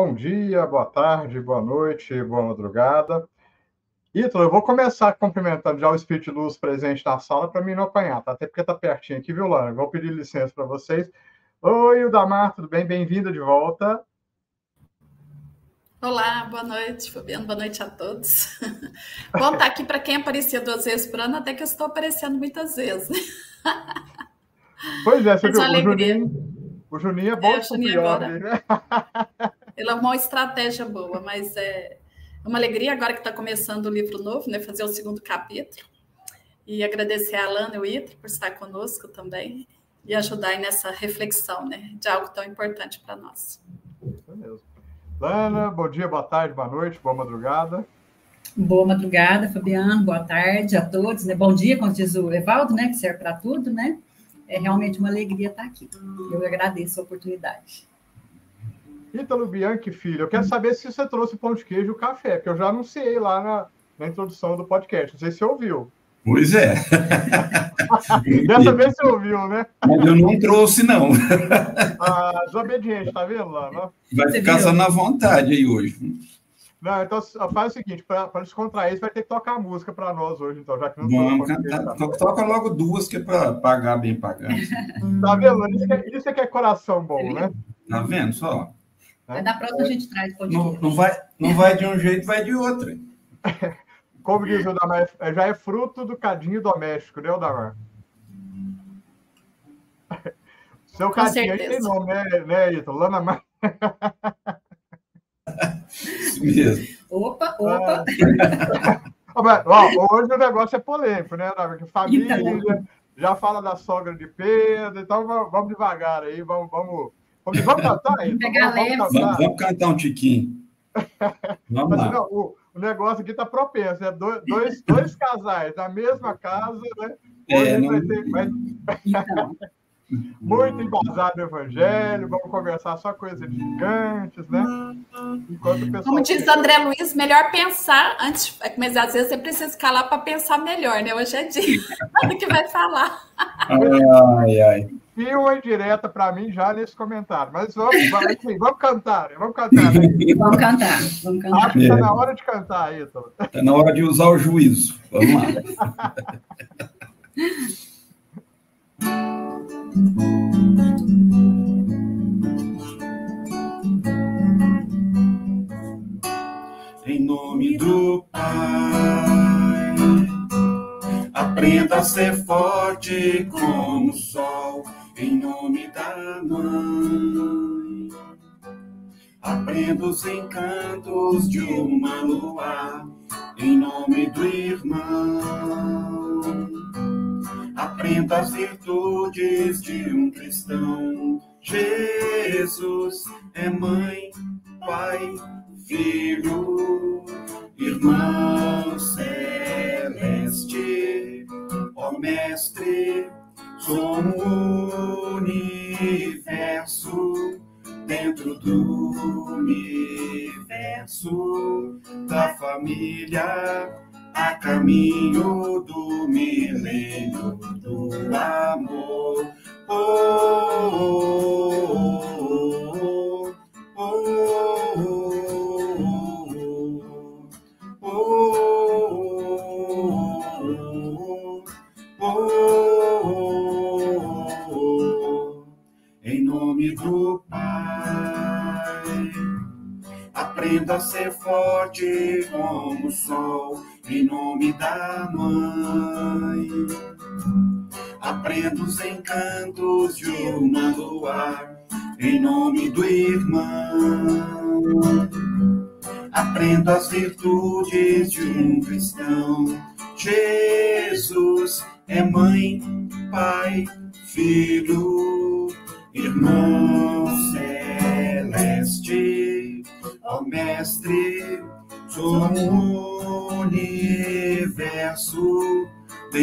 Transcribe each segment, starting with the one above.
bom dia, boa tarde, boa noite, boa madrugada. Ítalo, eu vou começar cumprimentando já o Espírito de Luz presente na sala para mim não apanhar, tá? Até porque tá pertinho aqui, viu, Lana? Vou pedir licença para vocês. Oi, Udamar, tudo bem? Bem-vinda de volta. Olá, boa noite, Fabiano, boa noite a todos. Bom estar tá aqui para quem aparecia duas vezes por ano, até que eu estou aparecendo muitas vezes. Pois é, você viu, o Juninho, o Juninho é bom é, o Juninho agora, né? Ele é uma estratégia boa, mas é uma alegria agora que está começando o livro novo, né? Fazer o segundo capítulo. E agradecer a Alana e o Itra por estar conosco também e ajudar nessa reflexão, né? De algo tão importante para nós. Isso mesmo. Lana, bom dia, boa tarde, boa noite, boa madrugada. Boa madrugada, Fabiano, boa tarde a todos, né? Bom dia, como diz o Evaldo, né? Que serve para tudo, né? É realmente uma alegria estar aqui. Eu agradeço a oportunidade. Ítalo Bianchi, filho, eu quero saber se você trouxe pão de queijo e café, que eu já anunciei lá na, na introdução do podcast. Não sei se você ouviu. Pois é. Dessa vez você ouviu, né? Mas eu não trouxe, não. Ah, desobediente, tá vendo lá? Não? Vai ficar só na vontade aí hoje. Não, então faz o seguinte, para descontrair, você vai ter que tocar música para nós hoje, então, já que não Vamos cantar. Toca, toca logo duas, que é para pagar bem pagando. Tá vendo? Isso é, isso é que é coração bom, né? Tá vendo só? Né? Da próxima a gente traz não, não vai Não vai de um jeito, vai de outro. Como diz o Damar, é, já é fruto do cadinho doméstico, né, Damar? Seu Com cadinho certeza. aí tem nome, né, né Ito? Lana Mar... mesmo. Opa, opa. Ah. Ó, hoje o negócio é polêmico, né, Damar? Que família então... já fala da sogra de Pedro, então vamos devagar aí, vamos, vamos Vamos, vamos cantar aí? Pegar vamos, vamos, cantar. vamos cantar um tiquinho. Vamos Mas, lá. Não, o, o, negócio aqui está propenso, é dois, dois, dois casais na mesma casa, né? É, não... vai ter. Então. Muito embasado no evangelho, vamos conversar só coisas gigantes, né? Enquanto o pessoal Como diz André Luiz, melhor pensar antes, mas às vezes você precisa calar para pensar melhor, né? Hoje é dia do que vai falar. Ai, ai e uma indireta para mim já nesse comentário. Mas vamos, enfim, vamos cantar, vamos cantar. Né? Vamos cantar, vamos cantar. Acho que está na hora de cantar, Ítalo. Está na hora de usar o juízo. Vamos lá. em nome do Pai, aprenda a ser forte como o sol em nome da mãe. Aprenda os encantos de uma lua, em nome do irmão. Aprenda as virtudes de um cristão. Jesus é mãe, pai, filho, irmão celeste, ó mestre como o universo dentro do universo da família a caminho do milênio do amor. Oh, oh, oh, Aprenda a ser forte como o sol, em nome da Mãe. Aprenda os encantos de uma lua, em nome do irmão. Aprenda as virtudes de um cristão. Jesus é mãe, pai,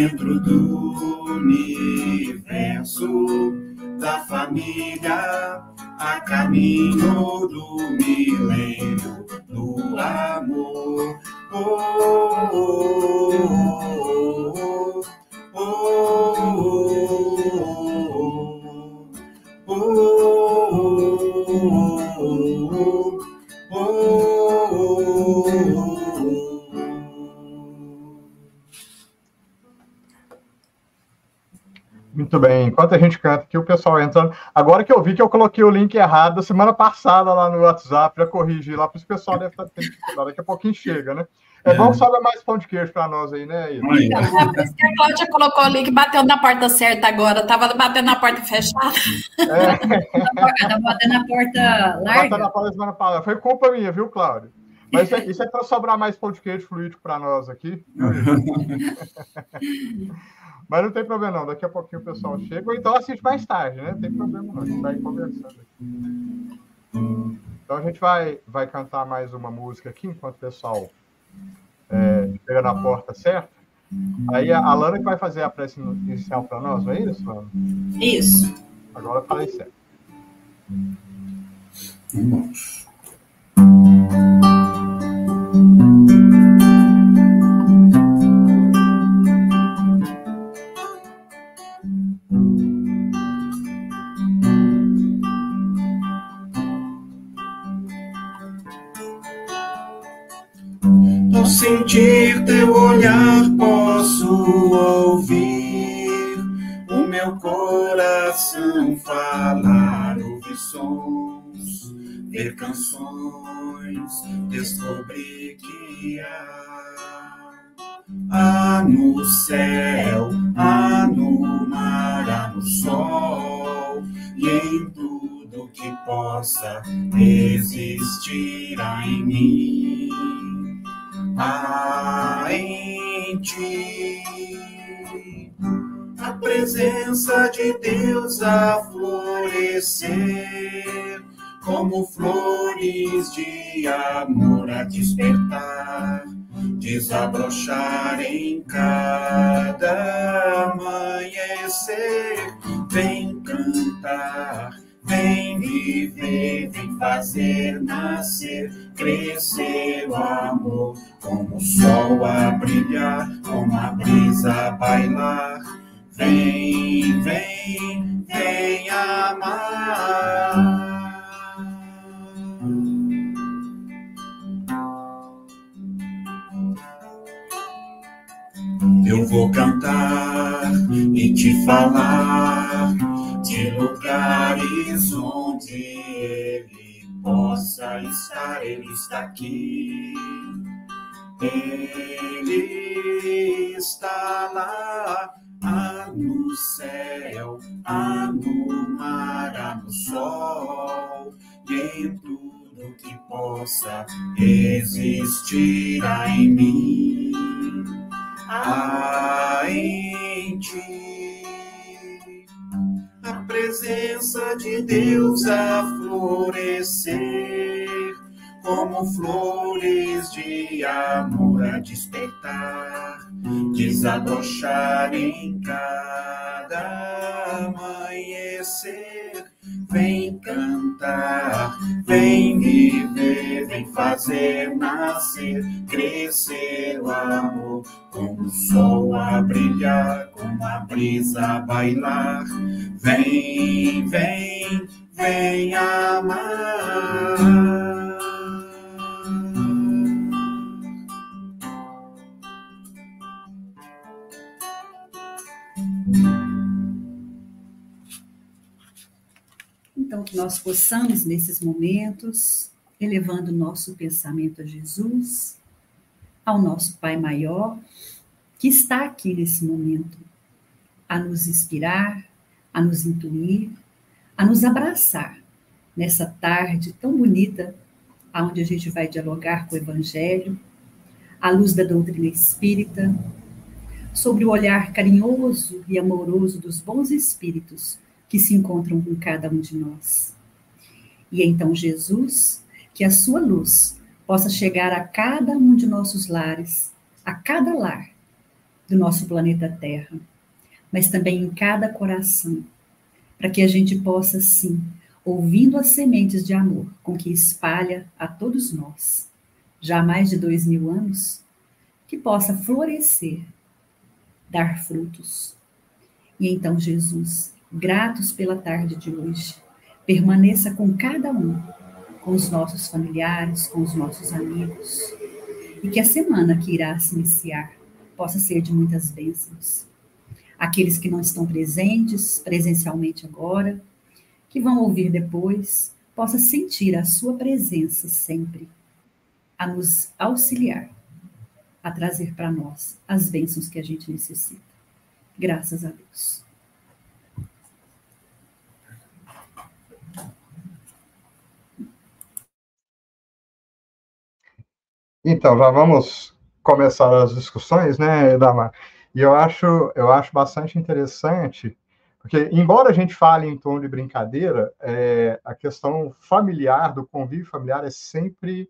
dentro do universo da família a caminho do milênio do amor. Oh, oh, oh, Muito bem. Enquanto a gente canta aqui, o pessoal entrando. Agora que eu vi que eu coloquei o link errado semana passada lá no WhatsApp, já corrigi lá, para o pessoal deve estar tendo dificuldade. Daqui a pouquinho chega, né? É, é. bom que sobra mais pão de queijo para nós aí, né? Então, é por isso que a Cláudia colocou o link, bateu na porta certa agora, estava batendo na porta fechada. É. Estava batendo na porta larga. Batendo na porta semana passada. Foi culpa minha, viu, Cláudio? Mas isso é, é para sobrar mais pão de queijo fluídico para nós aqui. Mas não tem problema, não. Daqui a pouquinho o pessoal chega, ou então assiste mais tarde, né? Não tem problema, não. A gente vai conversando aqui. Então a gente vai, vai cantar mais uma música aqui, enquanto o pessoal é, chega na porta certa. Aí a Lana que vai fazer a prece inicial para nós, não é isso, Lana? Isso. Agora falei certo. Vamos. Sentir teu olhar, posso ouvir o meu coração falar, ouvir sons, ver canções, descobrir que há, há no céu, há no mar, há no sol e em tudo que possa existir em mim há em ti a presença de Deus a florescer, como flores de amor a despertar, desabrochar em cada amanhecer. Vem cantar Vem viver, vem fazer nascer, crescer o amor, como o sol a brilhar, como a brisa a bailar. Vem, vem, vem amar. Eu vou cantar e te falar de lugares onde ele possa estar, ele está aqui. Ele está lá, há no céu, há no mar, há no sol, e em tudo que possa existir em mim, há em ti presença de Deus a florescer, como flores de amor a despertar, desabrochar em cada amanhecer. Vem cantar, vem viver, vem fazer nascer, crescer o amor, como o sol a brilhar, como a brisa a bailar. Vem, vem, vem amar. Então, que nós possamos, nesses momentos, elevando nosso pensamento a Jesus, ao nosso Pai Maior, que está aqui nesse momento, a nos inspirar, a nos intuir, a nos abraçar nessa tarde tão bonita, onde a gente vai dialogar com o Evangelho, à luz da doutrina espírita, sobre o olhar carinhoso e amoroso dos bons espíritos que se encontram com cada um de nós. E então, Jesus, que a sua luz possa chegar a cada um de nossos lares, a cada lar do nosso planeta Terra, mas também em cada coração, para que a gente possa, sim, ouvindo as sementes de amor com que espalha a todos nós, já há mais de dois mil anos, que possa florescer, dar frutos. E então, Jesus, gratos pela tarde de hoje. Permaneça com cada um, com os nossos familiares, com os nossos amigos. E que a semana que irá se iniciar possa ser de muitas bênçãos. aqueles que não estão presentes presencialmente agora, que vão ouvir depois, possa sentir a sua presença sempre, a nos auxiliar, a trazer para nós as bênçãos que a gente necessita. Graças a Deus. Então, já vamos começar as discussões, né, Damar? E eu acho, eu acho bastante interessante, porque, embora a gente fale em tom de brincadeira, é, a questão familiar, do convívio familiar, é sempre,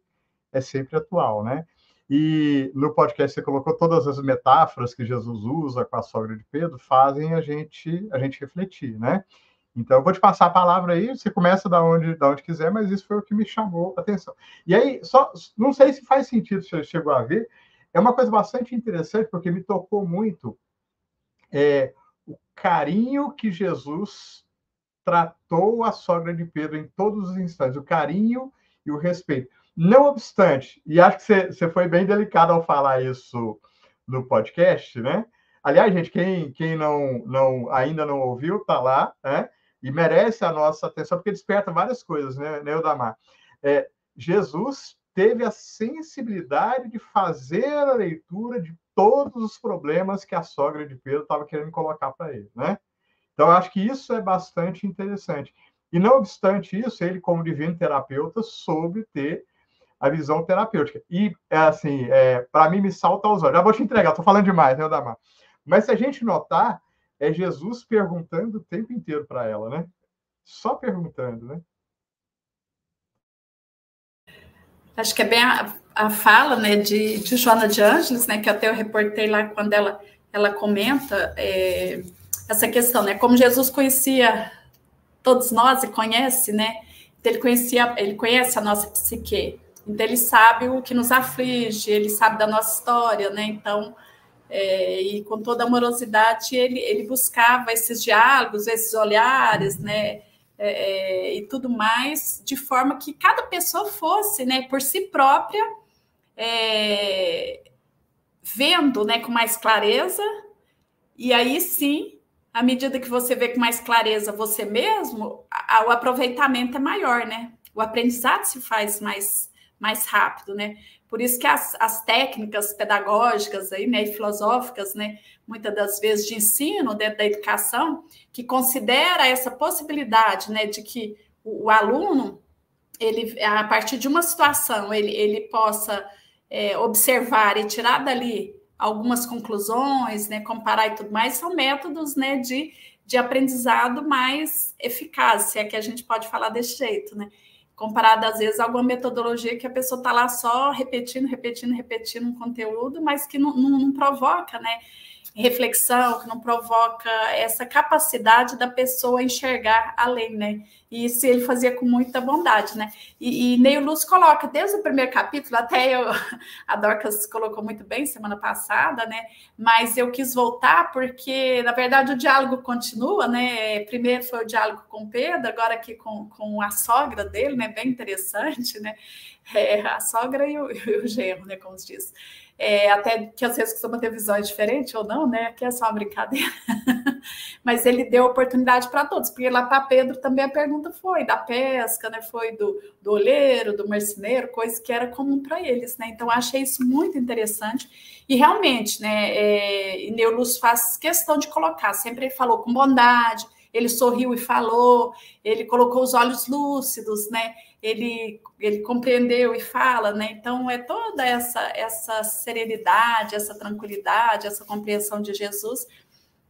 é sempre atual, né? E no podcast você colocou todas as metáforas que Jesus usa com a sogra de Pedro, fazem a gente, a gente refletir, né? Então, eu vou te passar a palavra aí, você começa da onde, da onde quiser, mas isso foi o que me chamou a atenção. E aí, só, não sei se faz sentido, se você chegou a ver, é uma coisa bastante interessante, porque me tocou muito é, o carinho que Jesus tratou a sogra de Pedro em todos os instantes, o carinho e o respeito. Não obstante, e acho que você, você foi bem delicado ao falar isso no podcast, né? Aliás, gente, quem, quem não, não ainda não ouviu, tá lá, né? E merece a nossa atenção, porque desperta várias coisas, né, né? É, Jesus teve a sensibilidade de fazer a leitura de todos os problemas que a sogra de Pedro estava querendo colocar para ele, né? Então, acho que isso é bastante interessante. E, não obstante isso, ele, como divino terapeuta, soube ter a visão terapêutica. E, é assim, é, para mim, me salta aos olhos. Já vou te entregar, estou falando demais, né, Damar? Mas se a gente notar, é Jesus perguntando o tempo inteiro para ela, né? Só perguntando, né? Acho que é bem a, a fala né, de, de Joana de Ângeles, né, que até eu reportei lá quando ela, ela comenta é, essa questão, né? Como Jesus conhecia todos nós e conhece, né? Então, ele conhecia, ele conhece a nossa psique. Então ele sabe o que nos aflige, ele sabe da nossa história, né? Então é, e com toda amorosidade ele, ele buscava esses diálogos, esses olhares, né, é, é, e tudo mais, de forma que cada pessoa fosse, né, por si própria, é, vendo, né, com mais clareza, e aí sim, à medida que você vê com mais clareza você mesmo, a, a, o aproveitamento é maior, né, o aprendizado se faz mais, mais rápido, né, por isso que as, as técnicas pedagógicas aí, né, e filosóficas, né, muitas das vezes de ensino dentro da educação, que considera essa possibilidade, né, de que o, o aluno, ele, a partir de uma situação, ele, ele possa é, observar e tirar dali algumas conclusões, né, comparar e tudo mais, são métodos, né, de, de aprendizado mais eficazes, se é que a gente pode falar desse jeito, né comparado às vezes a alguma metodologia que a pessoa está lá só repetindo, repetindo, repetindo um conteúdo, mas que não, não, não provoca, né? Reflexão, que não provoca essa capacidade da pessoa enxergar além, né? E isso ele fazia com muita bondade, né? E, e Neil Luz coloca, desde o primeiro capítulo, até eu, a Dorcas colocou muito bem semana passada, né? Mas eu quis voltar porque, na verdade, o diálogo continua, né? Primeiro foi o diálogo com Pedro, agora aqui com, com a sogra dele, né? Bem interessante, né? É, a sogra e o, e o genro, né? Como se diz é, até que às vezes costuma ter visões diferentes ou não, né? Aqui é só uma brincadeira. Mas ele deu oportunidade para todos, porque lá para Pedro também a pergunta foi da pesca, né? Foi do, do olheiro, do marceneiro, coisa que era comum para eles, né? Então achei isso muito interessante. E realmente, né? É, Neulus faz questão de colocar, sempre ele falou com bondade, ele sorriu e falou, ele colocou os olhos lúcidos, né? Ele, ele compreendeu e fala, né? Então é toda essa essa serenidade, essa tranquilidade, essa compreensão de Jesus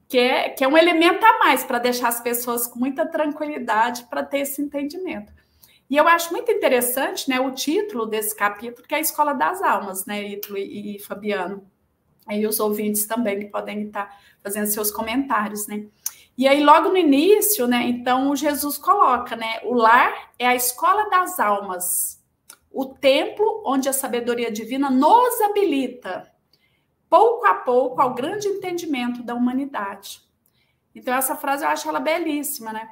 que é, que é um elemento a mais para deixar as pessoas com muita tranquilidade para ter esse entendimento. E eu acho muito interessante, né, o título desse capítulo, que é a Escola das Almas, né, Ítalo e, e Fabiano, e os ouvintes também que podem estar fazendo seus comentários, né? E aí, logo no início, né, então Jesus coloca, né, o lar é a escola das almas, o templo onde a sabedoria divina nos habilita, pouco a pouco, ao grande entendimento da humanidade. Então, essa frase eu acho ela belíssima, né?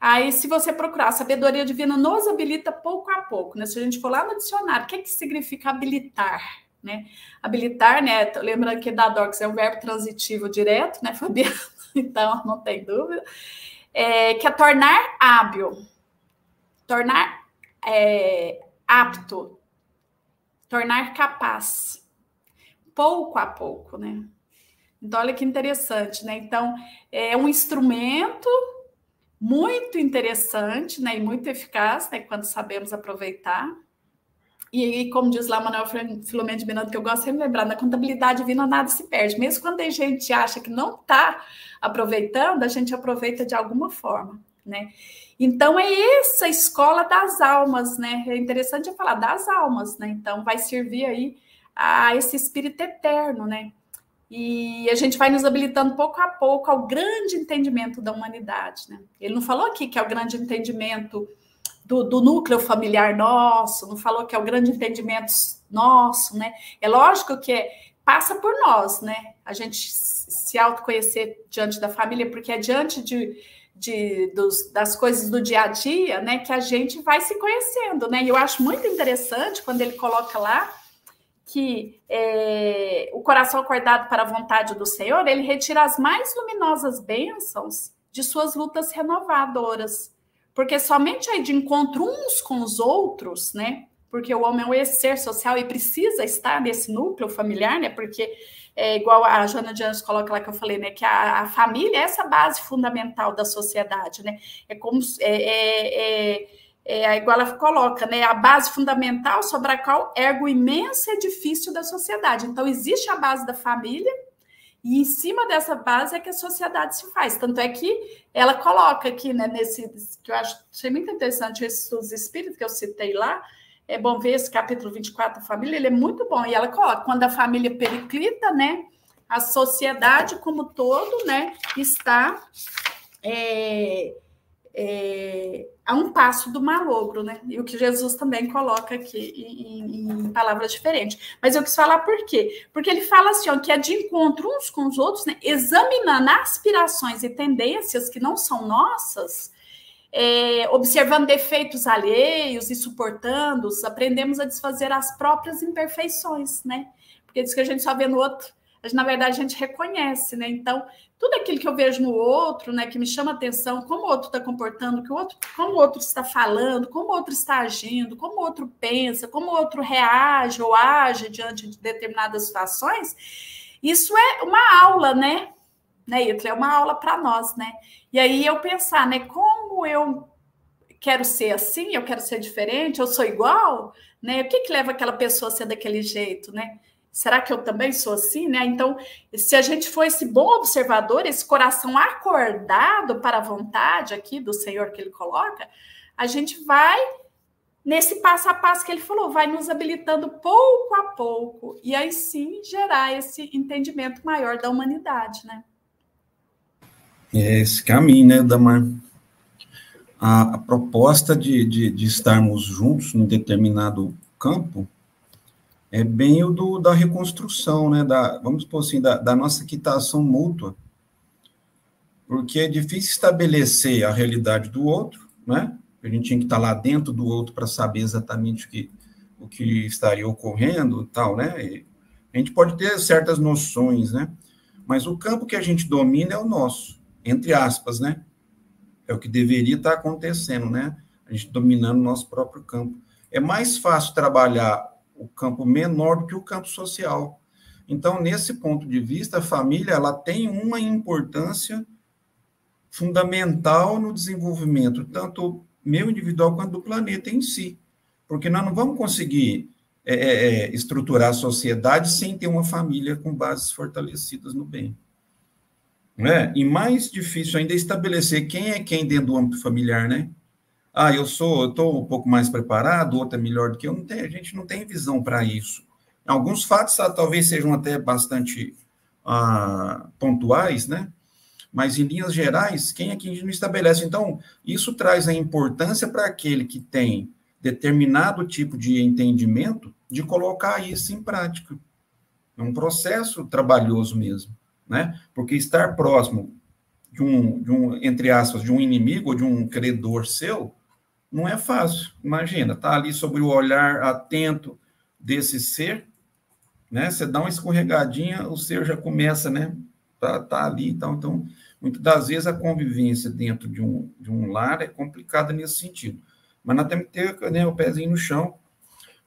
Aí, se você procurar, a sabedoria divina nos habilita pouco a pouco, né? Se a gente for lá no dicionário, o que, é que significa habilitar? Né? Habilitar, né? Lembrando que da Docs é um verbo transitivo direto, né, Fabiano? então não tem dúvida, é, que é tornar hábil, tornar é, apto, tornar capaz, pouco a pouco, né? Então, olha que interessante, né? Então, é um instrumento muito interessante, né? E muito eficaz, né? Quando sabemos aproveitar. E, como diz lá Manuel Filomeno de Miranda, que eu gosto sempre de lembrar, na contabilidade divina nada se perde. Mesmo quando a gente acha que não está aproveitando, a gente aproveita de alguma forma, né? Então, é essa escola das almas, né? É interessante falar das almas, né? Então, vai servir aí a esse espírito eterno, né? E a gente vai nos habilitando pouco a pouco ao grande entendimento da humanidade, né? Ele não falou aqui que é o grande entendimento do, do, núcleo familiar nosso, não falou que é o grande entendimento nosso, né? É lógico que é, passa por nós, né? A gente se autoconhecer diante da família, porque é diante de, de, dos, das coisas do dia a dia, né, que a gente vai se conhecendo, né? E eu acho muito interessante quando ele coloca lá que é, o coração acordado para a vontade do Senhor, ele retira as mais luminosas bênçãos de suas lutas renovadoras porque somente aí de encontro uns com os outros, né? Porque o homem é um ser social e precisa estar nesse núcleo familiar, né? Porque é igual a Joana de Anjos coloca lá que eu falei, né? Que a, a, família é essa base fundamental da sociedade, né? É como é, é, é, é igual ela coloca, né? A base fundamental sobre a qual ergue o imenso edifício da sociedade. Então, existe a base da família, e em cima dessa base é que a sociedade se faz. Tanto é que ela coloca aqui, né, nesse, que eu acho achei muito interessante, esse estudos espíritos que eu citei lá, é bom ver esse capítulo 24 da família, ele é muito bom. E ela coloca, quando a família periclita, né, a sociedade como todo, né, está é, é, a um passo do malogro, né? E o que Jesus também coloca aqui em, em, palavras diferentes. Mas eu quis falar por quê? Porque ele fala assim, ó, que é de encontro uns com os outros, né? Examinando aspirações e tendências que não são nossas, é, observando defeitos alheios e suportando-os, aprendemos a desfazer as próprias imperfeições, né? Porque diz que a gente só vê no outro mas na verdade a gente reconhece, né? Então, tudo aquilo que eu vejo no outro, né, que me chama atenção, como o outro está comportando, que o outro, como o outro está falando, como o outro está agindo, como o outro pensa, como o outro reage ou age diante de determinadas situações, isso é uma aula, né? Né? É uma aula para nós, né? E aí eu pensar, né, como eu quero ser assim, eu quero ser diferente, eu sou igual, né? O que, que leva aquela pessoa a ser daquele jeito, né? Será que eu também sou assim, né? Então, se a gente for esse bom observador, esse coração acordado para a vontade aqui do Senhor que ele coloca, a gente vai nesse passo a passo que ele falou, vai nos habilitando pouco a pouco e aí sim gerar esse entendimento maior da humanidade, né? É esse caminho, né, Damar? A, a proposta de, de, de estarmos juntos num determinado campo é bem o do, da reconstrução, né, da, vamos supor assim, da, da nossa quitação mútua, porque é difícil estabelecer a realidade do outro, né, a gente tinha que estar lá dentro do outro para saber exatamente o que, o que estaria ocorrendo tal, né, e a gente pode ter certas noções, né, mas o campo que a gente domina é o nosso, entre aspas, né, é o que deveria estar acontecendo, né, a gente dominando o nosso próprio campo. É mais fácil trabalhar o campo menor do que o campo social. Então, nesse ponto de vista, a família ela tem uma importância fundamental no desenvolvimento, tanto meu individual quanto do planeta em si. Porque nós não vamos conseguir é, é, é estruturar a sociedade sem ter uma família com bases fortalecidas no bem. é? E mais difícil ainda é estabelecer quem é quem dentro do âmbito familiar, né? Ah, eu sou, eu estou um pouco mais preparado, outro é melhor do que eu, não tem, a gente não tem visão para isso. Alguns fatos ah, talvez sejam até bastante ah, pontuais, né? Mas em linhas gerais, quem é que não estabelece? Então, isso traz a importância para aquele que tem determinado tipo de entendimento de colocar isso em prática. É um processo trabalhoso mesmo, né? Porque estar próximo de um, de um entre aspas, de um inimigo ou de um credor seu, não é fácil. Imagina, tá ali sobre o olhar atento desse ser, né? Você dá uma escorregadinha, o ser já começa, né? Tá, tá ali, então, então Muitas das vezes a convivência dentro de um, de um lar é complicada nesse sentido. Mas nós temos que ter né, o pezinho no chão.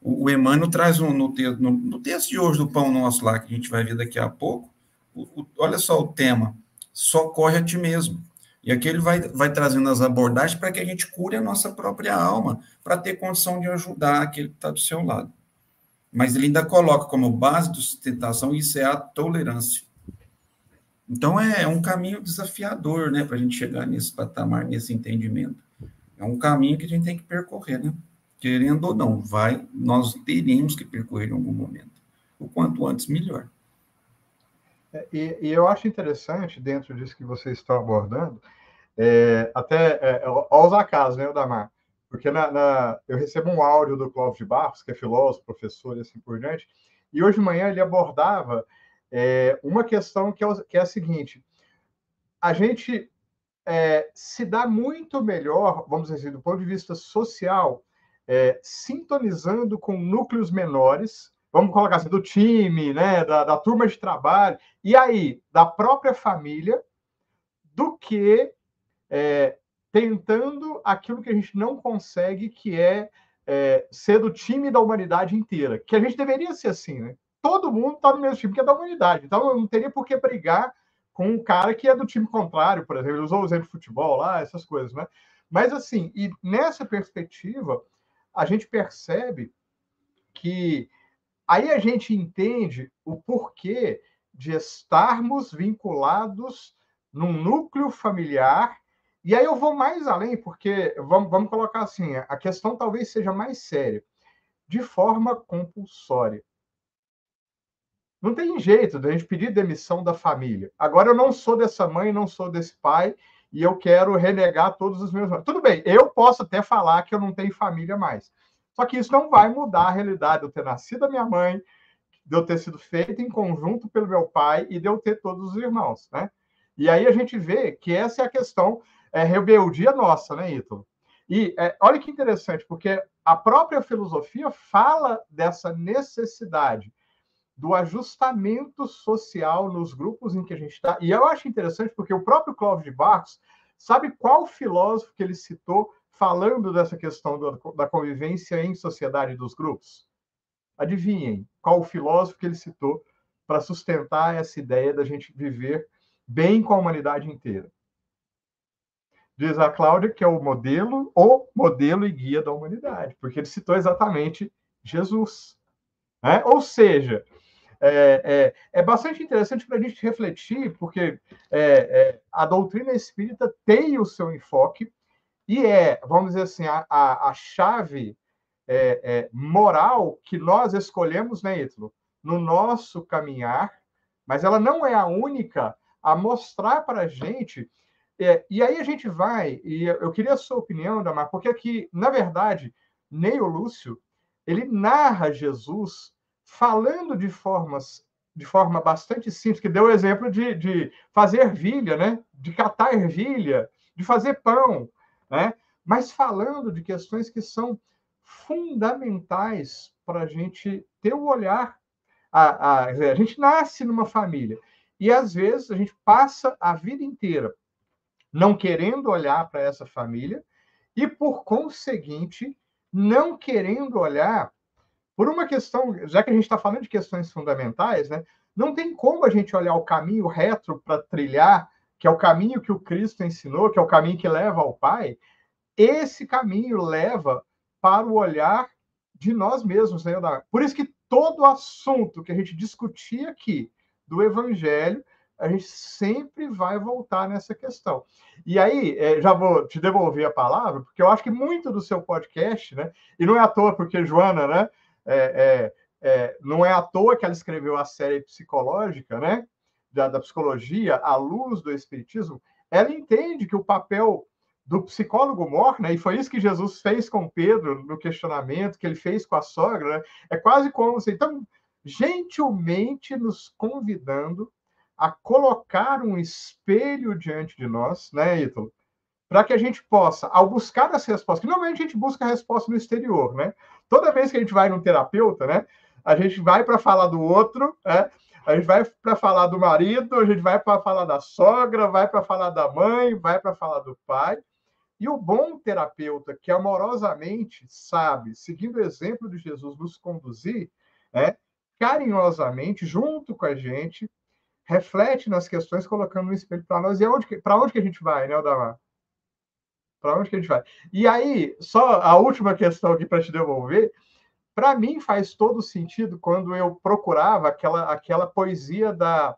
O, o Emmanuel traz um, no, no, no, texto de hoje do Pão Nosso lá, que a gente vai ver daqui a pouco, o, o, olha só o tema, socorre a ti mesmo. E aqui ele vai, vai trazendo as abordagens para que a gente cure a nossa própria alma, para ter condição de ajudar aquele que está do seu lado. Mas ele ainda coloca como base de sustentação isso é a tolerância. Então é, é um caminho desafiador, né, para a gente chegar nesse patamar, nesse entendimento. É um caminho que a gente tem que percorrer, né? Querendo ou não, vai, nós teremos que percorrer em algum momento. O quanto antes, melhor. É, e, e, eu acho interessante, dentro disso que vocês estão abordando, é, até é, aos acasos, né, Damar? Porque na, na, eu recebo um áudio do Cláudio de Barros, que é filósofo, professor e assim por diante, e hoje de manhã ele abordava é, uma questão que é, que é, a seguinte: a gente é, se dá muito melhor, vamos dizer assim, do ponto de vista social, é, sintonizando com núcleos menores vamos colocar assim, do time, né, da, da turma de trabalho, e aí, da própria família, do que é, tentando aquilo que a gente não consegue, que é, é, ser do time da humanidade inteira. Que a gente deveria ser assim, né? Todo mundo está no mesmo time que é da humanidade. Então, eu não teria por que brigar com um cara que é do time contrário, por exemplo. Ele usou o exemplo de futebol lá, essas coisas, né? Mas, assim, e nessa perspectiva, a gente percebe que Aí a gente entende o porquê de estarmos vinculados num núcleo familiar. E aí eu vou mais além, porque vamos, vamos colocar assim: a questão talvez seja mais séria, de forma compulsória. Não tem jeito de a gente pedir demissão da família. Agora eu não sou dessa mãe, não sou desse pai, e eu quero renegar todos os meus. Tudo bem, eu posso até falar que eu não tenho família mais. Só que isso não vai mudar a realidade de eu ter nascido a minha mãe, de eu ter sido feito em conjunto pelo meu pai e de eu ter todos os irmãos, né? E aí a gente vê que essa é a questão é, rebeldia nossa, né, Ítalo? E é, olha que interessante, porque a própria filosofia fala dessa necessidade do ajustamento social nos grupos em que a gente está. E eu acho interessante porque o próprio Clóvis de Barros, sabe qual filósofo que ele citou falando dessa questão da convivência em sociedade dos grupos? Adivinhem qual o filósofo que ele citou para sustentar essa ideia da gente viver bem com a humanidade inteira? Diz a Cláudia que é o modelo, o modelo e guia da humanidade, porque ele citou exatamente Jesus. Né? Ou seja, é, é, é, bastante interessante para a gente refletir, porque é, é, a doutrina espírita tem o seu enfoque e é, vamos dizer assim, a, a, a chave é, é, moral que nós escolhemos, né, Ítalo, no nosso caminhar, mas ela não é a única a mostrar para a gente. É, e aí a gente vai, e eu queria a sua opinião, Damar, porque aqui, na verdade, Neio Lúcio, ele narra Jesus falando de formas de forma bastante simples, que deu o exemplo de, de fazer ervilha, né? de catar ervilha, de fazer pão, né? mas falando de questões que são fundamentais para a gente ter o olhar. A, a, a gente nasce numa família e às vezes a gente passa a vida inteira não querendo olhar para essa família e, por conseguinte, não querendo olhar por uma questão, já que a gente está falando de questões fundamentais, né? Não tem como a gente olhar o caminho reto para trilhar, que é o caminho que o Cristo ensinou, que é o caminho que leva ao Pai, esse caminho leva para o olhar de nós mesmos, né? Por isso que todo assunto que a gente discutir aqui do Evangelho, a gente sempre vai voltar nessa questão. E aí, é, já vou te devolver a palavra, porque eu acho que muito do seu podcast, né? E não é à toa, porque Joana, né? É, é, é, não é à toa que ela escreveu a série psicológica, né? Da, da psicologia à luz do espiritismo. Ela entende que o papel do psicólogo mor, né? E foi isso que Jesus fez com Pedro no questionamento que ele fez com a sogra. Né? É quase como se então gentilmente nos convidando a colocar um espelho diante de nós, né, Ítalo? Para que a gente possa, ao buscar as respostas, que normalmente a gente busca a resposta no exterior, né? Toda vez que a gente vai num terapeuta, né? A gente vai para falar do outro, né? A gente vai para falar do marido, a gente vai para falar da sogra, vai para falar da mãe, vai para falar do pai. E o bom terapeuta que amorosamente sabe, seguindo o exemplo de Jesus, nos conduzir, é, carinhosamente, junto com a gente, reflete nas questões, colocando no espelho para nós. E para onde que a gente vai, né, Odamar? Para onde que a gente vai? E aí, só a última questão aqui para te devolver. Para mim faz todo sentido quando eu procurava aquela, aquela poesia da,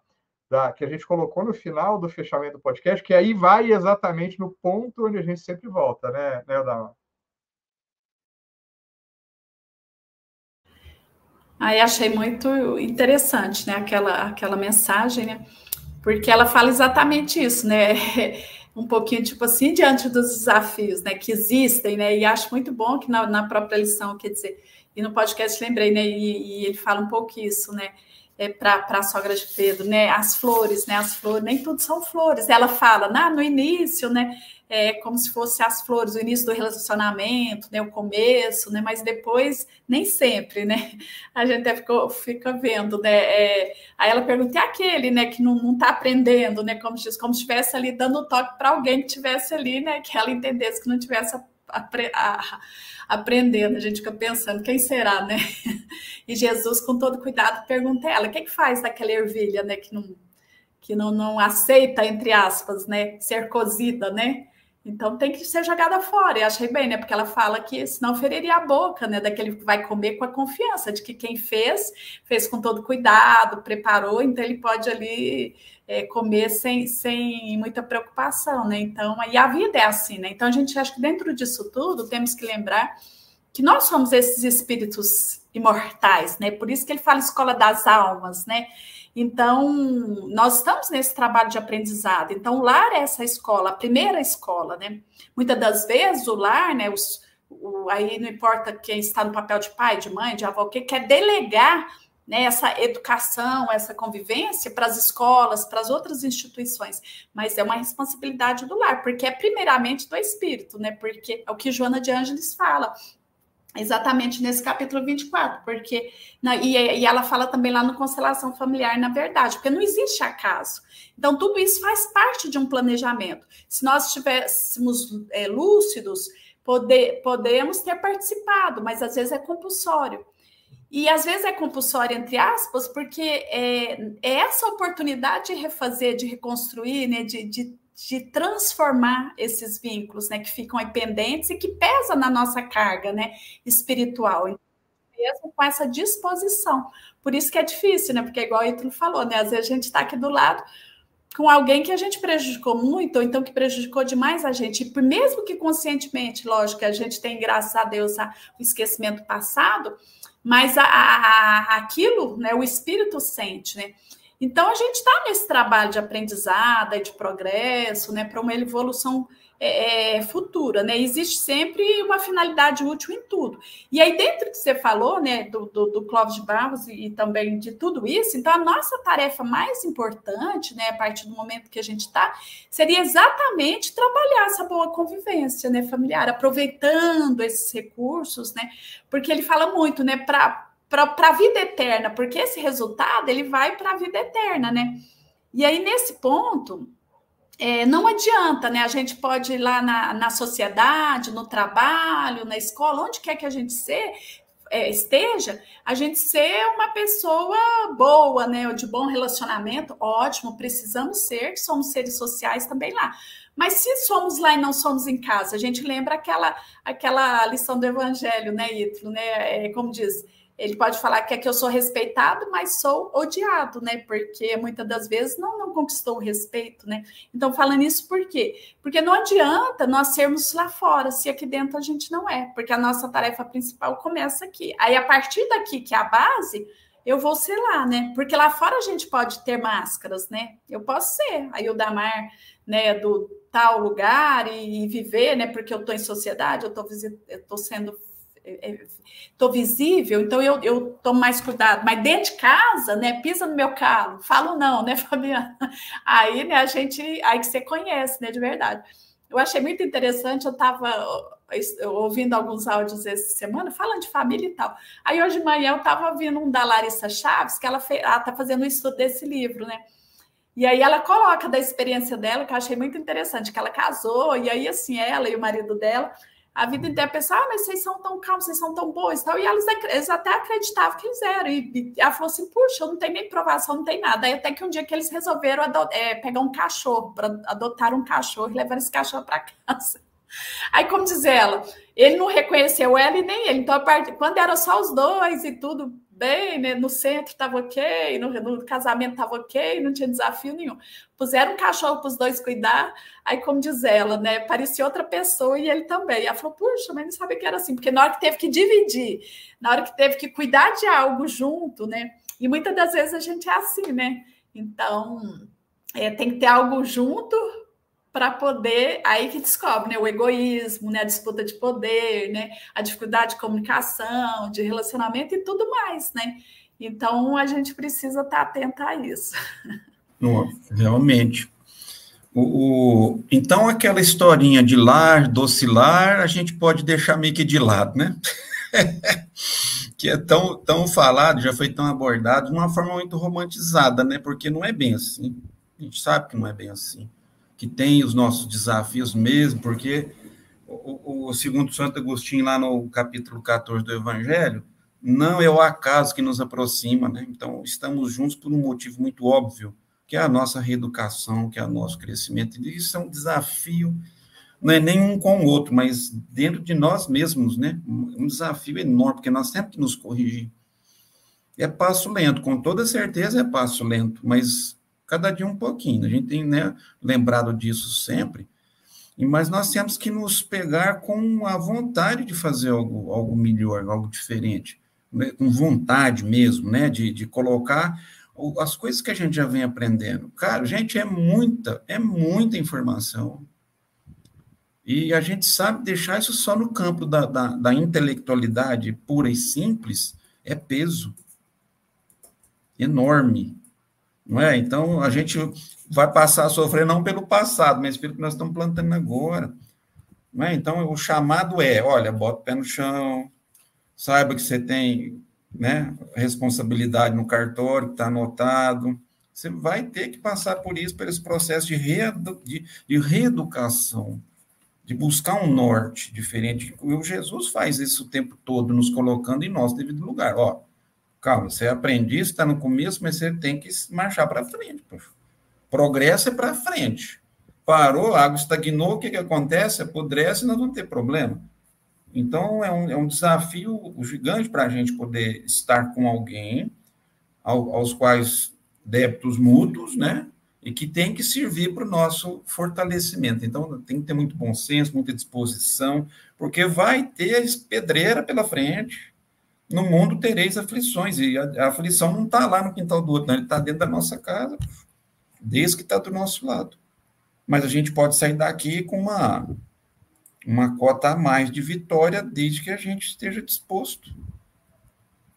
da, que a gente colocou no final do fechamento do podcast, que aí vai exatamente no ponto onde a gente sempre volta, né, né? Aí achei muito interessante, né, aquela, aquela mensagem, né, porque ela fala exatamente isso, né, um pouquinho tipo assim, diante dos desafios, né, que existem, né, e acho muito bom que na, na própria lição, quer dizer, e no podcast lembrei, né, e, e ele fala um pouco isso, né, é, para a sogra de Pedro, né? As flores, né? As flores, nem tudo são flores. Ela fala, nah, no início, né? É como se fosse as flores, o início do relacionamento, né? O começo, né? Mas depois, nem sempre, né? A gente até ficou, fica vendo, né? É, aí ela pergunta, e aquele, né? Que não está aprendendo, né? Como, como se estivesse ali dando toque para alguém que estivesse ali, né? Que ela entendesse que não tivesse a, a, a aprendendo, a gente fica pensando, quem será, né? E Jesus, com todo cuidado, pergunta a ela, o que, é que faz daquela ervilha, né, que não, que não, não aceita, entre aspas, né, ser cozida, né? Então tem que ser jogada fora. E achei bem, né? Porque ela fala que senão feriria a boca, né? Daquele que vai comer com a confiança de que quem fez, fez com todo cuidado, preparou, então ele pode ali é, comer sem, sem muita preocupação, né? Então, e a vida é assim, né? Então a gente acha que dentro disso tudo temos que lembrar que nós somos esses espíritos imortais, né? Por isso que ele fala escola das almas, né? Então, nós estamos nesse trabalho de aprendizado. Então, o lar é essa escola, a primeira escola, né? Muitas das vezes o lar, né? Os, o, aí não importa quem está no papel de pai, de mãe, de avó, que quer delegar né, essa educação, essa convivência para as escolas, para as outras instituições, mas é uma responsabilidade do lar, porque é primeiramente do espírito, né? Porque é o que Joana de Ângeles fala, exatamente nesse capítulo 24, porque na, e, e, ela fala também lá no constelação familiar, na verdade, porque não existe acaso. Então, tudo isso faz parte de um planejamento. Se nós estivéssemos é, lúcidos, poder, podemos ter participado, mas às vezes é compulsório. E às vezes é compulsório, entre aspas, porque é, é essa oportunidade de refazer, de reconstruir, né, de, de de transformar esses vínculos, né, que ficam aí pendentes e que pesa na nossa carga, né, espiritual. Mesmo com essa disposição. Por isso que é difícil, né? Porque igual o Ítalo falou, né? Às vezes a gente está aqui do lado com alguém que a gente prejudicou muito, ou então que prejudicou demais a gente. E mesmo que conscientemente, lógico, a gente tem, graças a Deus, a, o esquecimento passado, mas a, a, aquilo, né, o espírito sente, né? Então, a gente está nesse trabalho de aprendizado, de progresso, né, para uma evolução é, é, futura, né? Existe sempre uma finalidade útil em tudo. E aí, dentro que você falou, né, do, do, do Clóvis de Barros e, e, também de tudo isso, então a nossa tarefa mais importante, né, a partir do momento que a gente está, seria exatamente trabalhar essa boa convivência, né, familiar, aproveitando esses recursos, né? Porque ele fala muito, né, para para a vida eterna, porque esse resultado ele vai para a vida eterna, né? E aí, nesse ponto, é, não adianta, né? A gente pode ir lá na, na sociedade, no trabalho, na escola, onde quer que a gente ser, é, esteja, a gente ser uma pessoa boa, né? De bom relacionamento, ótimo, precisamos ser, somos seres sociais também lá. Mas se somos lá e não somos em casa, a gente lembra aquela, aquela lição do Evangelho, né, Ítalo, né? É, como diz ele pode falar que é que eu sou respeitado, mas sou odiado, né? Porque muitas das vezes não, não conquistou o respeito, né? Então, falando isso por quê? Porque não adianta nós sermos lá fora se aqui dentro a gente não é, porque a nossa tarefa principal começa aqui. Aí, a partir daqui, que é a base, eu vou ser lá, né? Porque lá fora a gente pode ter máscaras, né? Eu posso ser. Aí o Damar, né, do tal lugar e, e viver, né? Porque eu estou em sociedade, eu estou sendo estou é, visível, então eu, eu tomo mais cuidado. Mas dentro de casa, né, pisa no meu calo, falo não, né, Fabiana? Aí, né, a gente, aí que você conhece, né, de verdade. eu achei muito interessante, eu estava ouvindo alguns áudios essa semana, falando de família e tal. Aí hoje de manhã eu estava ouvindo um da Larissa Chaves, que ela está fazendo um estudo desse livro, né? E aí ela coloca da experiência dela, que eu achei muito interessante, que ela casou, e aí assim, ela e o marido dela, a vida inteira pensava, ah, mas vocês são tão calmos, vocês são tão boas e tal. E elas, eles até acreditavam que eles eram. E, e ela falou assim, puxa, não tem nem provação, não tem nada. Aí até que um dia que eles resolveram é, pegar um cachorro, para adotar um cachorro e levar esse cachorro para casa. Aí, como diz ela, ele não reconheceu ela e nem ele. Então, quando era só os dois e tudo bem, né? No centro estava ok, no, no casamento estava ok, não tinha desafio nenhum. Puseram um cachorro para os dois cuidar, aí, como diz ela, né? Parecia outra pessoa e ele também. E ela falou, puxa, mas não sabia que era assim, porque na hora que teve que dividir, na hora que teve que cuidar de algo junto, né? E muitas das vezes a gente é assim, né? Então, é, tem que ter algo junto para poder aí que descobre né, o egoísmo, né, a disputa de poder, né, a dificuldade de comunicação, de relacionamento e tudo mais, né? Então a gente precisa estar tá atento a isso. realmente. O, o, então aquela historinha de lar, docilar, a gente pode deixar meio que de lado, né? que é tão, tão falado, já foi tão abordado de uma forma muito romantizada, né? Porque não é bem assim. A gente sabe que não é bem assim que tem os nossos desafios mesmo, porque o, o, segundo Santo Agostinho, lá no capítulo 14 do Evangelho, não é o acaso que nos aproxima, né? Então, estamos juntos por um motivo muito óbvio, que é a nossa reeducação, que é o nosso crescimento. E isso é um desafio, não é nem um com o outro, mas dentro de nós mesmos, né? Um desafio enorme, porque nós temos que nos corrigir. É passo lento, com toda certeza é passo lento, mas cada dia um pouquinho. A gente tem né, lembrado disso sempre, mas nós temos que nos pegar com a vontade de fazer algo, algo melhor, algo diferente, né, com vontade mesmo, né, de, de colocar as coisas que a gente já vem aprendendo. Cara, gente, é muita, é muita informação. E a gente sabe deixar isso só no campo da, da, da intelectualidade pura e simples, é peso enorme. Não é? Então, a gente vai passar a sofrer não pelo passado, mas pelo que nós estamos plantando agora. Não é? Então, o chamado é, olha, bota o pé no chão, saiba que você tem né, responsabilidade no cartório, que está anotado. Você vai ter que passar por isso, por esse processo de, reedu de, de reeducação, de buscar um norte diferente. O Jesus faz isso o tempo todo, nos colocando em nosso devido lugar. Ó, Calma, você é aprendiz, está no começo, mas você tem que marchar para frente. Poxa. Progresso é para frente. Parou, a água estagnou, o que, que acontece? Apodrece, nós vamos ter problema. Então, é um, é um desafio gigante para a gente poder estar com alguém ao, aos quais débitos mútuos, né? E que tem que servir para o nosso fortalecimento. Então, tem que ter muito bom senso, muita disposição, porque vai ter pedreira pela frente, no mundo tereis aflições, e a, a aflição não está lá no quintal do outro, não, ele está dentro da nossa casa, desde que está do nosso lado. Mas a gente pode sair daqui com uma, uma cota a mais de vitória, desde que a gente esteja disposto,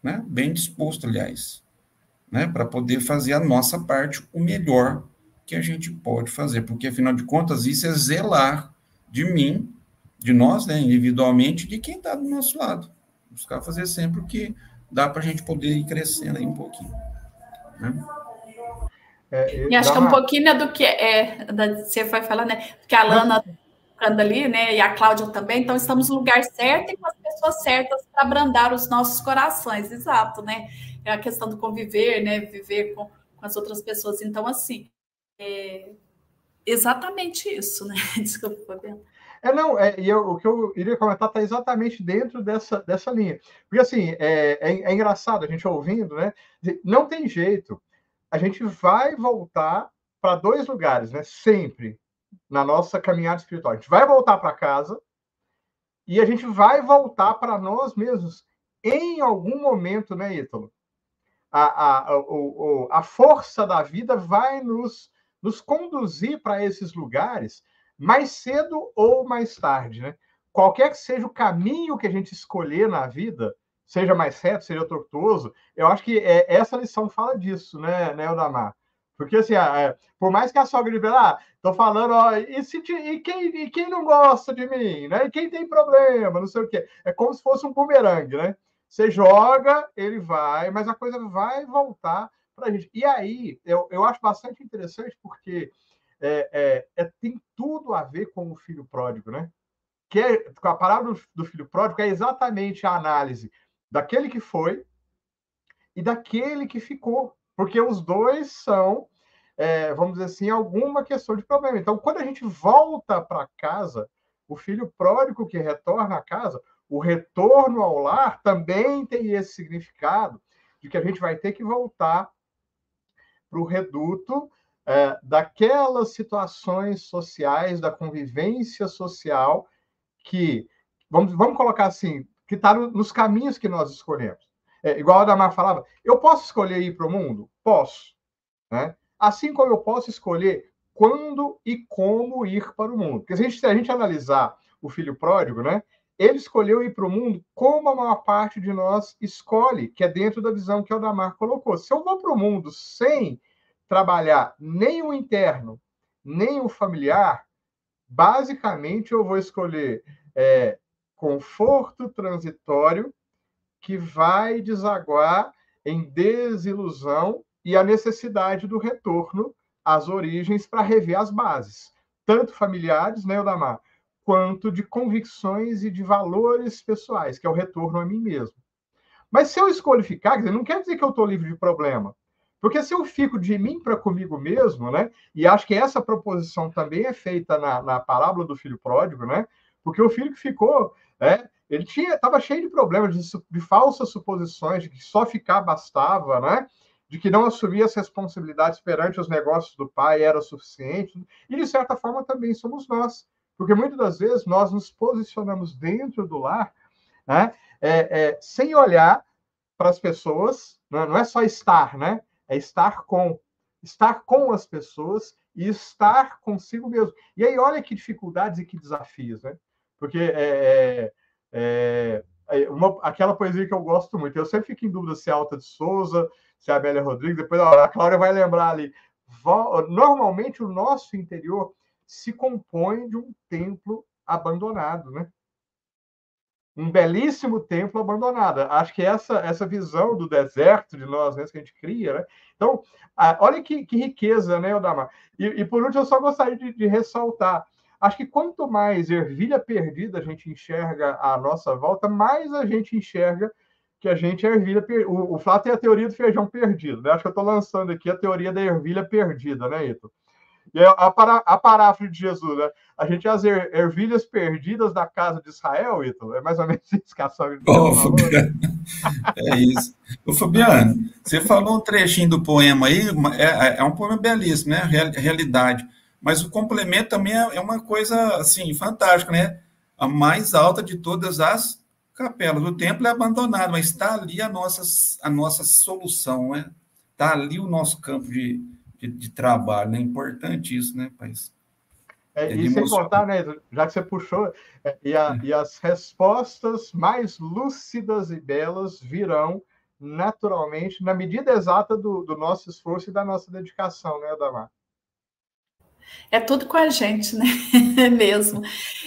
né? bem disposto, aliás, né? para poder fazer a nossa parte o melhor que a gente pode fazer, porque afinal de contas isso é zelar de mim, de nós, né, individualmente, de quem está do nosso lado buscar fazer sempre o que dá para a gente poder ir crescendo aí um pouquinho. Né? É, e acho que é um pouquinho do que é, da, você vai falar, né? Que a Lana ficando ali, né? E a Cláudia também, então estamos no lugar certo e com as pessoas certas para abrandar os nossos corações, exato, né? É a questão do conviver, né? Viver com, com as outras pessoas. Então, assim, é exatamente isso, né? Desculpa, Fabiana. É, não, é, e eu, o que eu iria comentar está exatamente dentro dessa, dessa linha. Porque, assim, é, é, é, engraçado a gente ouvindo, né? Não tem jeito. A gente vai voltar para dois lugares, né? Sempre na nossa caminhada espiritual. A gente vai voltar para casa e a gente vai voltar para nós mesmos em algum momento, né, Ítalo? A, a, a, a força da vida vai nos, nos conduzir para esses lugares mais cedo ou mais tarde, né? Qualquer que seja o caminho que a gente escolher na vida, seja mais reto, seja tortuoso, eu acho que é, essa lição fala disso, né, né Odamar? Porque, assim, é, por mais que a sogra libere, ah, tô falando, ó, e, se, e, quem, e quem não gosta de mim, né? E quem tem problema, não sei o quê. É como se fosse um bumerangue, né? Você joga, ele vai, mas a coisa vai voltar para a gente. E aí, eu, eu acho bastante interessante porque é, é, é, tem tudo a ver com o filho pródigo, né? Que é, a palavra do, filho pródigo é exatamente a análise daquele que foi e daquele que ficou, porque os dois são, é, vamos dizer assim, alguma questão de problema. Então, quando a gente volta para casa, o filho pródigo que retorna à casa, o retorno ao lar também tem esse significado de que a gente vai ter que voltar para o reduto é, daquelas situações sociais, da convivência social que, vamos, vamos colocar assim, que está no, nos caminhos que nós escolhemos. É, igual a Damar falava, eu posso escolher ir para o mundo? Posso. Né? Assim como eu posso escolher quando e como ir para o mundo. Porque se a gente, se a gente analisar o filho pródigo, né, ele escolheu ir para o mundo como a maior parte de nós escolhe, que é dentro da visão que o Damar colocou. Se eu vou para o mundo sem trabalhar nem o interno, nem o familiar, basicamente eu vou escolher é, conforto transitório que vai desaguar em desilusão e a necessidade do retorno às origens para rever as bases, tanto familiares, né, Odamar, quanto de convicções e de valores pessoais, que é o retorno a mim mesmo. Mas se eu escolho ficar, quer dizer, não quer dizer que eu estou livre de problema. Porque se eu fico de mim para comigo mesmo, né? E acho que essa proposição também é feita na, na parábola do filho pródigo, né? Porque o filho que ficou, né? Ele tinha, estava cheio de problemas, de, de, falsas suposições, de que só ficar bastava, né? De que não assumir as responsabilidades perante os negócios do pai era suficiente. E de certa forma também somos nós. Porque muitas das vezes nós nos posicionamos dentro do lar né, é, é, sem olhar para as pessoas, né, não é só estar, né? É estar com. Estar com as pessoas e estar consigo mesmo. E aí, olha que dificuldades e que desafios, né? Porque é, é, é uma, aquela poesia que eu gosto muito, eu sempre fico em dúvida se é Alta de Souza, se é a Amélia Rodrigues, depois a Cláudia vai lembrar ali. Normalmente, o nosso interior se compõe de um templo abandonado, né? Um belíssimo templo abandonado. Acho que essa essa visão do deserto de nós mesmos que a gente cria, né? Então, olha que, que riqueza, né, Odamar? E, e, por último, eu só gostaria de, de ressaltar. Acho que quanto mais ervilha perdida a gente enxerga à nossa volta, mais a gente enxerga que a gente é ervilha. O, o Flávio tem a teoria do feijão perdido, né? Acho que eu estou lançando aqui a teoria da ervilha perdida, né, Ito? E a, para, a paráfrase de Jesus, né? A gente é as er, ervilhas perdidas da casa de Israel, Ito. É mais ou menos isso que a sogra oh, Fabiano. É isso. Ô, Fabiano, você falou um trechinho do poema aí, é, é um poema belíssimo, né? Realidade. Mas o complemento também é, é uma coisa, assim, fantástica, né? A mais alta de todas as capelas. O templo é abandonado, mas está ali a nossa, a nossa solução, né? Está ali o nosso campo de, de, de trabalho. É né? importante isso, né, País? É, e sem contar, né, já que você puxou, é, e, a, é. e, as respostas mais lúcidas e belas virão naturalmente na medida exata do, do nosso esforço e da nossa dedicação, né, Adamar? É tudo com a gente, né? Mesmo.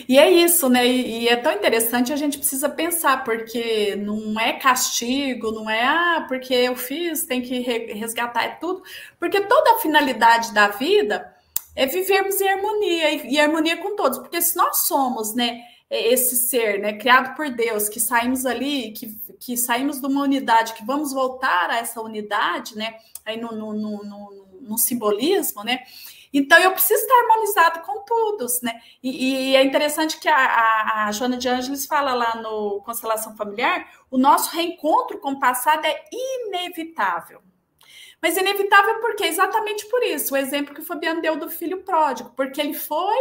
E é isso, né? E, e, é tão interessante, a gente precisa pensar, porque não é castigo, não é, ah, porque eu fiz, tem que resgatar, é tudo. Porque toda a finalidade da vida é vivermos em harmonia, e, e harmonia com todos. Porque se nós somos, né? esse ser, né, criado por Deus, que saímos ali, que, que saímos de uma unidade, que vamos voltar a essa unidade, né, aí no, no, no, no, no simbolismo, né, então, eu preciso estar harmonizado com todos, né? E, e é interessante que a, a, a, Joana de Ângeles fala lá no Constelação Familiar, o nosso reencontro com o passado é inevitável. Mas inevitável porque exatamente por isso, o exemplo que o Fabiano deu do filho pródigo, porque ele foi,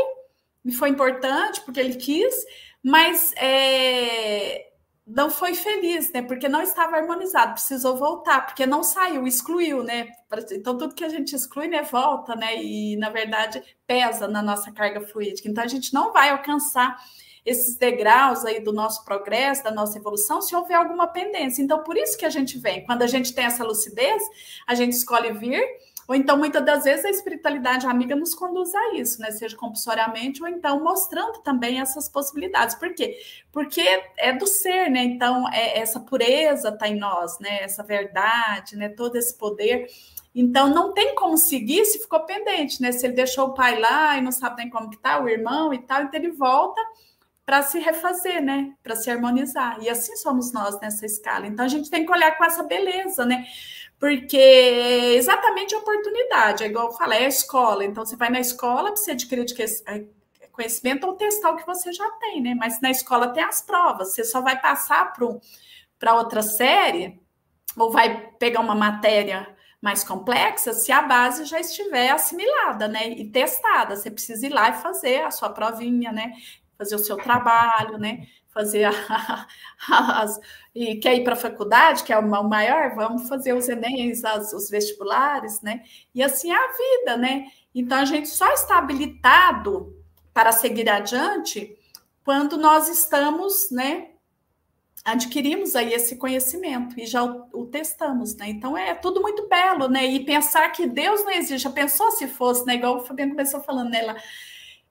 e foi importante, porque ele quis, mas é, não foi feliz, né? Porque não estava harmonizado, precisou voltar, porque não saiu, excluiu, né? Então tudo que a gente exclui, né, volta, né? E na verdade pesa na nossa carga fluídica. Então a gente não vai alcançar esses degraus aí do nosso progresso, da nossa evolução, se houver alguma pendência. Então por isso que a gente vem. Quando a gente tem essa lucidez, a gente escolhe vir Ou então, muitas das vezes, a espiritualidade amiga nos conduz a isso, né? Seja compulsoriamente, ou então mostrando também essas possibilidades. Por quê? Porque é do ser, né? Então, é, essa pureza está em nós, né? Essa verdade, né? Todo esse poder. Então, não tem como seguir se ficou pendente, né? Se ele deixou o pai lá e não sabe nem como que tá, o irmão e tal, então ele volta para se refazer, né? Para se harmonizar. E assim somos nós nessa escala. Então, a gente tem que olhar com essa beleza, né? Porque é exatamente a oportunidade, é igual eu falei, é a escola. Então, você vai na escola para você adquirir é, conhecimento ou testar o que você já tem, né? Mas na escola tem as provas, você só vai passar para outra série ou vai pegar uma matéria mais complexa se a base já estiver assimilada, né? E testada. Você precisa ir lá e fazer a sua provinha, né? Fazer o seu trabalho, né? fazer a, as, e quer ir para a faculdade, que é o maior, vamos fazer os Enems, as, os vestibulares, né? E assim é a vida, né? Então a gente só está habilitado para seguir adiante quando nós estamos, né? Adquirimos aí esse conhecimento e já o, o, testamos, né? Então é tudo muito belo, né? E pensar que Deus não existe. Já pensou se fosse, né? Igual o Fabiano começou falando nela. Né?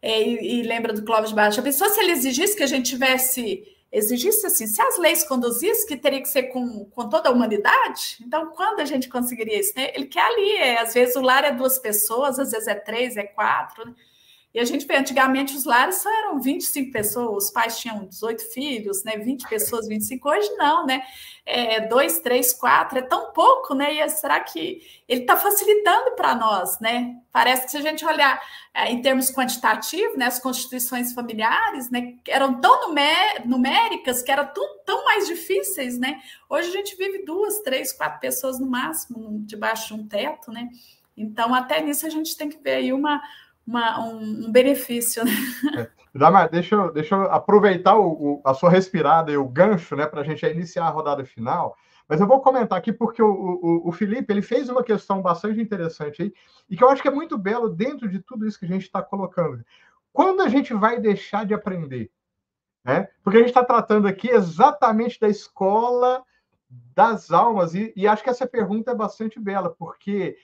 É, e, e, lembra do Clóvis Barros, já pensou se ele exigisse que a gente tivesse, exigisse assim, se as leis conduzissem, que teria que ser com, com toda a humanidade? Então, quando a gente conseguiria isso? Né? Ele quer ali, é, às vezes o lar é duas pessoas, às vezes é três, é quatro, né? E a gente vê, antigamente os lares só eram 25 pessoas, os pais tinham 18 filhos, né? 20 pessoas, 25. Hoje não, né? É, dois, três, quatro, é tão pouco, né? E será que ele está facilitando para nós, né? Parece que se a gente olhar é, em termos quantitativos, né? As constituições familiares, né? Eram tão numéricas que eram tão, tão mais difíceis, né? Hoje a gente vive duas, três, quatro pessoas no máximo, debaixo de um teto, né? Então, até nisso a gente tem que ver aí uma uma, um, um, benefício. Né? É. deixa, eu, deixa eu aproveitar o, o, a sua respirada e o gancho né, para a gente iniciar a rodada final. Mas eu vou comentar aqui porque o, o, o, Felipe ele fez uma questão bastante interessante aí, e que eu acho que é muito belo dentro de tudo isso que a gente está colocando. Quando a gente vai deixar de aprender? Né? Porque a gente está tratando aqui exatamente da escola das almas, e, e acho que essa pergunta é bastante bela, porque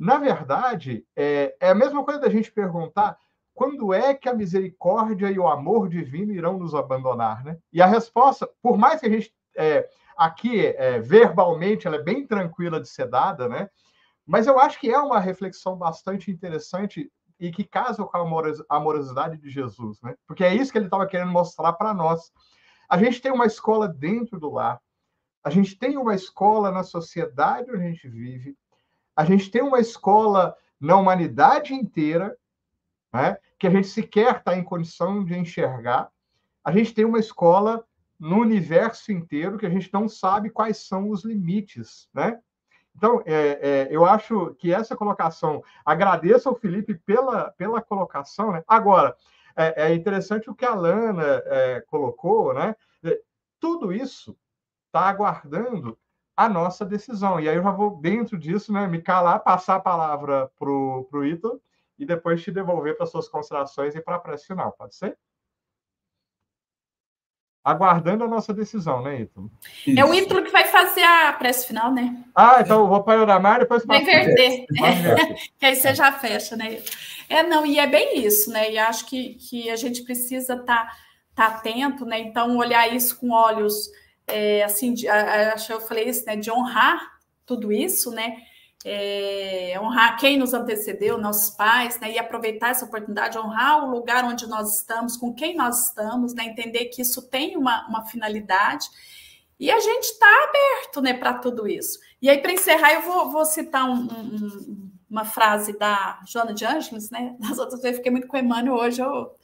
na verdade, é, é a mesma coisa da gente perguntar quando é que a misericórdia e o amor divino irão nos abandonar, né? E a resposta, por mais que a gente é, aqui é, verbalmente ela é bem tranquila de ser dada, né? Mas eu acho que é uma reflexão bastante interessante e que casa com a amorosidade de Jesus, né? Porque é isso que ele estava querendo mostrar para nós. A gente tem uma escola dentro do lar, a gente tem uma escola na sociedade onde a gente vive, a gente tem uma escola na humanidade inteira, né, que a gente sequer está em condição de enxergar. A gente tem uma escola no universo inteiro que a gente não sabe quais são os limites, né? Então, é, é, eu acho que essa colocação, agradeço ao Felipe pela, pela colocação, né? Agora, é, é interessante o que a Lana é, colocou, né? Tudo isso está aguardando a nossa decisão. E aí eu já vou, dentro disso, né, me calar, passar a palavra para o Ítalo e depois te devolver para suas considerações e para a prece final, pode ser? Aguardando a nossa decisão, né, Ítalo? É o Ítalo que vai fazer a prece final, né? Ah, então eu vou para o Oramar e depois para Inverter. que aí você já fecha, né? É, não, e é bem isso, né? E acho que, que a gente precisa estar tá, tá atento, né? Então, olhar isso com olhos é, assim, de, acho que eu falei isso, né, de honrar tudo isso, né, é, honrar quem nos antecedeu, nossos pais, né, e aproveitar essa oportunidade, honrar o lugar onde nós estamos, com quem nós estamos, né, entender que isso tem uma, uma finalidade, e a gente está aberto, né, para tudo isso. E aí, para encerrar, eu vou, vou citar um, um, uma frase da Joana de Ângeles, né, das outras vezes eu fiquei muito com o Emmanuel, hoje eu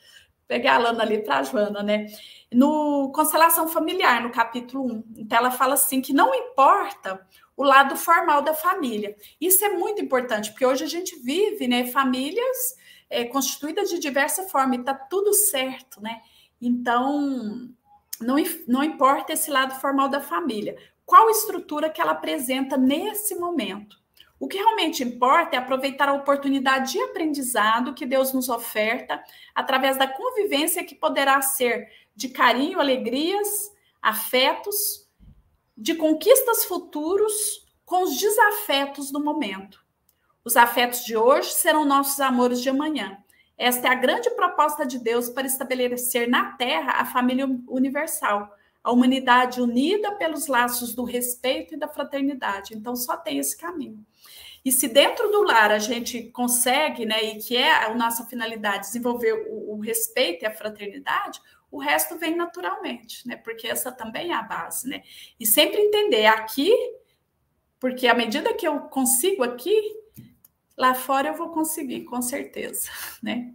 peguei a Lana ali para a Joana, né, no Constelação Familiar, no capítulo 1. Então, ela fala assim que não importa o lado formal da família. Isso é muito importante, porque hoje a gente vive né, famílias é, constituídas de diversa forma e está tudo certo, né? Então, não, não importa esse lado formal da família. Qual estrutura que ela apresenta nesse momento? O que realmente importa é aproveitar a oportunidade de aprendizado que Deus nos oferta através da convivência que poderá ser de carinho, alegrias, afetos, de conquistas futuros com os desafetos do momento. Os afetos de hoje serão nossos amores de amanhã. Esta é a grande proposta de Deus para estabelecer na Terra a família universal, a humanidade unida pelos laços do respeito e da fraternidade. Então, só tem esse caminho. E se dentro do lar a gente consegue, né, e que é a nossa finalidade, desenvolver o, o respeito e a fraternidade, o resto vem naturalmente, né? Porque essa também é a base, né? E sempre entender aqui, porque à medida que eu consigo aqui, lá fora eu vou conseguir, com certeza, né?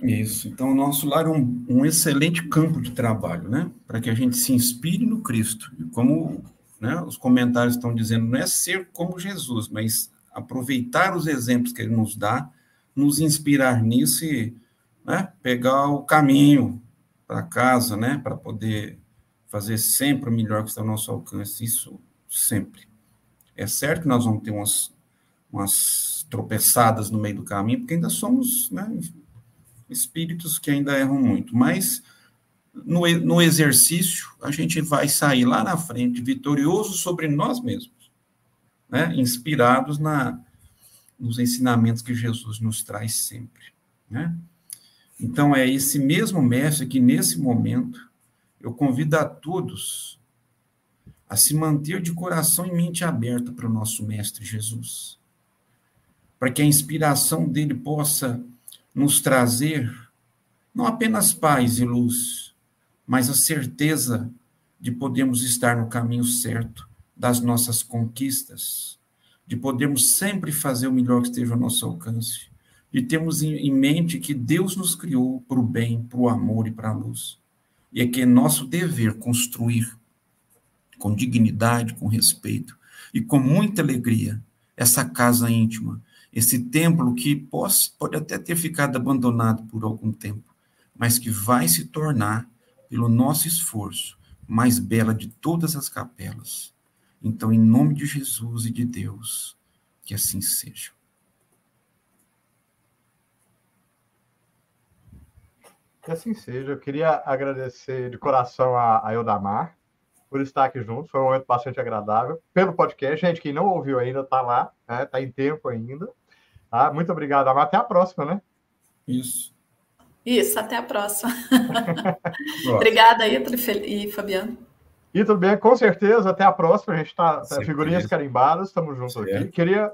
Isso. Então, o nosso lar é um, um excelente campo de trabalho, né? Para que a gente se inspire no Cristo. E como né, os comentários estão dizendo, não é ser como Jesus, mas aproveitar os exemplos que ele nos dá, nos inspirar nisso e né, pegar o caminho para casa, né? Para poder fazer sempre o melhor que está ao nosso alcance. Isso sempre. É certo que nós vamos ter umas umas tropeçadas no meio do caminho, porque ainda somos né, espíritos que ainda erram muito, mas no, no exercício a gente vai sair lá na frente vitorioso sobre nós mesmos, né, inspirados na, nos ensinamentos que Jesus nos traz sempre. Né? Então, é esse mesmo mestre que, nesse momento, eu convido a todos a se manter de coração e mente aberta para o nosso Mestre Jesus para que a inspiração dele possa nos trazer não apenas paz e luz, mas a certeza de podermos estar no caminho certo das nossas conquistas, de podermos sempre fazer o melhor que esteja ao nosso alcance, de termos em mente que Deus nos criou para o bem, para o amor e para a luz. E é que é nosso dever construir com dignidade, com respeito e com muita alegria essa casa íntima esse templo que pode, pode até ter ficado abandonado por algum tempo, mas que vai se tornar, pelo nosso esforço, mais bela de todas as capelas. Então, em nome de Jesus e de Deus, que assim seja. Que assim seja. Eu queria agradecer de coração a, a Eudamar por estar aqui junto. Foi um momento bastante agradável. Pelo podcast, gente, quem não ouviu ainda, está lá, está né? Tá em tempo ainda. Tá? Muito obrigado, Até a próxima, né? Isso. Isso, até a próxima. Obrigada, Ítalo e Fabiano. E tudo bem, com certeza, até a próxima. A gente está tá, figurinhas carimbadas, estamos juntos certo. aqui. Queria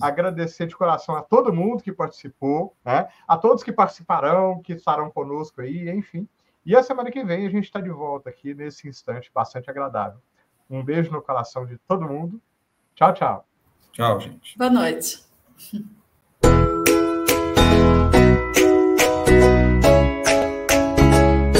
agradecer de coração a todo mundo que participou, né? a todos que participarão, que estarão conosco aí, enfim. E a semana que vem a gente está de volta aqui nesse instante bastante agradável. Um beijo no coração de todo mundo. Tchau, tchau. Tchau, gente. Boa noite.